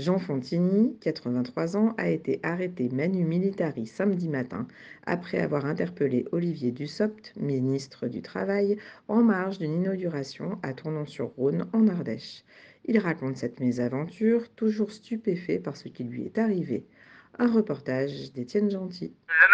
Jean Fontini, 83 ans, a été arrêté manu militari samedi matin après avoir interpellé Olivier Dussopt, ministre du Travail, en marge d'une inauguration à Tournon-sur-Rhône en Ardèche. Il raconte cette mésaventure, toujours stupéfait par ce qui lui est arrivé. Un reportage d'Étienne Gentil. La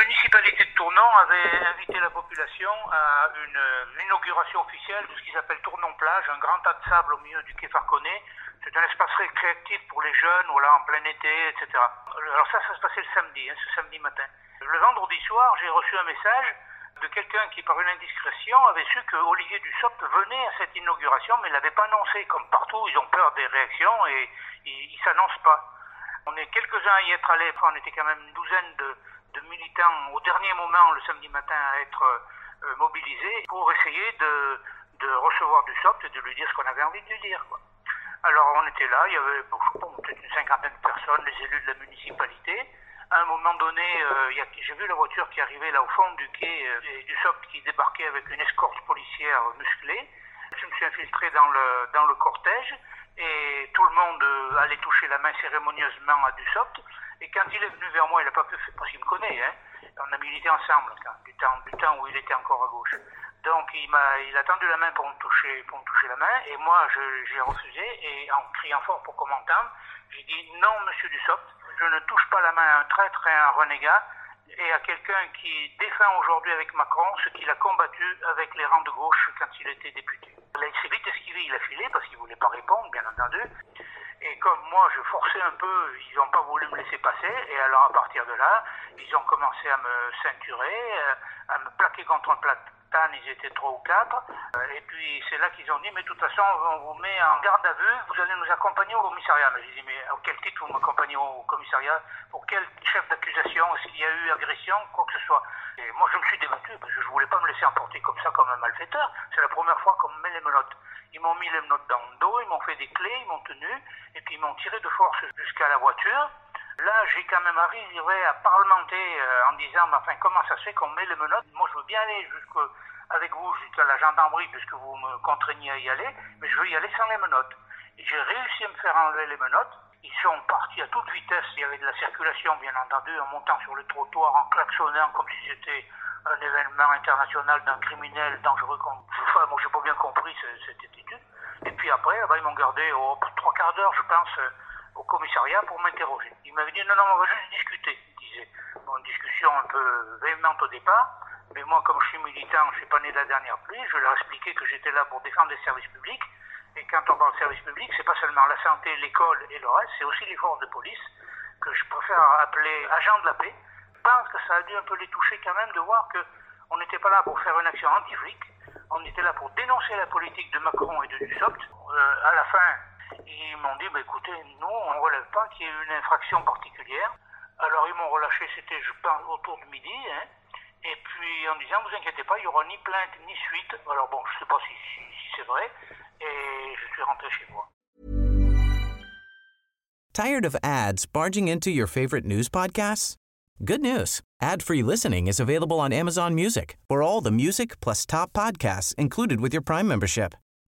Tournon avait invité la population à une inauguration officielle de ce qui s'appelle Tournon-Plage, un grand tas de sable au milieu du quai Farconnet. C'est un espace récréatif pour les jeunes, voilà, en plein été, etc. Alors ça, ça se passait le samedi, hein, ce samedi matin. Le vendredi soir, j'ai reçu un message de quelqu'un qui, par une indiscrétion, avait su que Olivier Dussopt venait à cette inauguration, mais ne l'avait pas annoncé. Comme partout, ils ont peur des réactions et ils ne s'annoncent pas. On est quelques-uns à y être allés, enfin, on était quand même une douzaine de, militants au dernier moment, le samedi matin, à être euh, mobilisés pour essayer de, de recevoir Dussopt et de lui dire ce qu'on avait envie de lui dire. Alors on était là, il y avait peut-être une cinquantaine de personnes, les élus de la municipalité. À un moment donné, euh, j'ai vu la voiture qui arrivait là au fond du quai euh, et du SOP qui débarquait avec une escorte policière musclée. Je me suis infiltré dans le, dans le cortège et tout le monde allait toucher la main cérémonieusement à Dussopt. Et quand il est venu vers moi, il n'a pas pu, parce qu'il me connaît, hein, on a milité ensemble du, temps, où il était encore à gauche. Donc il m'a, il a tendu la main pour me toucher, pour me toucher la main, et moi j'ai refusé et en criant fort pour qu'on m'entende, j'ai dit non, Monsieur Dussopt, je ne touche pas la main à un traître et à un renégat et à quelqu'un qui défend aujourd'hui avec Macron ce qu'il a combattu avec les rangs de gauche quand il était député. Il s'est vite esquivé, il a filé parce qu'il voulait pas répondre, bien entendu. Et comme moi, je forçais un peu, ils n'ont pas voulu me laisser passer. Et alors, à partir de là, ils ont commencé à me ceinturer, à me plaquer contre un ils étaient trois ou quatre. Euh, et puis c'est là qu'ils ont dit, mais de toute façon, on vous met en garde à vue, vous allez nous accompagner au commissariat. Je dis, mais à quel titre vous m'accompagnez au commissariat? Pour quel chef d'accusation? Est-ce qu'il y a eu agression? Quoi que ce soit. Et moi, je me suis débattu parce que je voulais pas me laisser emporter comme ça, comme un malfaiteur. C'est la première fois qu'on me met les menottes. Ils m'ont mis les menottes dans le dos, ils m'ont fait des clés, ils m'ont tenu, et puis ils m'ont tiré de force jusqu'à la voiture. Là, j'ai quand même arrivé à parlementer euh, en disant, mais enfin, comment ça se fait qu'on met les menottes? Moi, je veux bien aller avec vous jusqu'à la gendarmerie, puisque vous me contraignez à y aller, mais je veux y aller sans les menottes. J'ai réussi à me faire enlever les menottes. Ils sont partis à toute vitesse. Il y avait de la circulation, bien entendu, en montant sur le trottoir, en klaxonnant comme si c'était un événement international d'un criminel dangereux. Enfin, moi, j'ai pas bien compris cette attitude. Et puis après, ils m'ont gardé oh, trois quarts d'heure, je pense, euh, au commissariat pour m'interroger. Ils m'avaient dit non, non, on va juste discuter. Ils disaient, bon, discussion un peu véhémente au départ. Mais moi, comme je suis militant, je ne suis pas né de la dernière pluie, je leur expliquais que j'étais là pour défendre les services publics. Et quand on parle de services publics, c'est pas seulement la santé, l'école et le reste, c'est aussi les forces de police, que je préfère appeler agents de la paix. Je pense que ça a dû un peu les toucher quand même de voir qu'on n'était pas là pour faire une action anti-flic, on était là pour dénoncer la politique de Macron et de Dussopt. Euh, à la fin, ils m'ont dit, bah, écoutez, nous, on ne relève pas qu'il y ait une infraction particulière. Alors ils m'ont relâché, c'était, je pense, autour de midi. Hein. Et puis en disant, vous inquiétez pas, il n'y aura ni plainte ni suite. Alors bon, je ne sais pas si, si, si c'est vrai. Et je suis rentré chez moi. Tired of ads barging into your favorite news podcasts? Good news. Ad-free listening is available on Amazon Music for all the music plus top podcasts included with your Prime membership.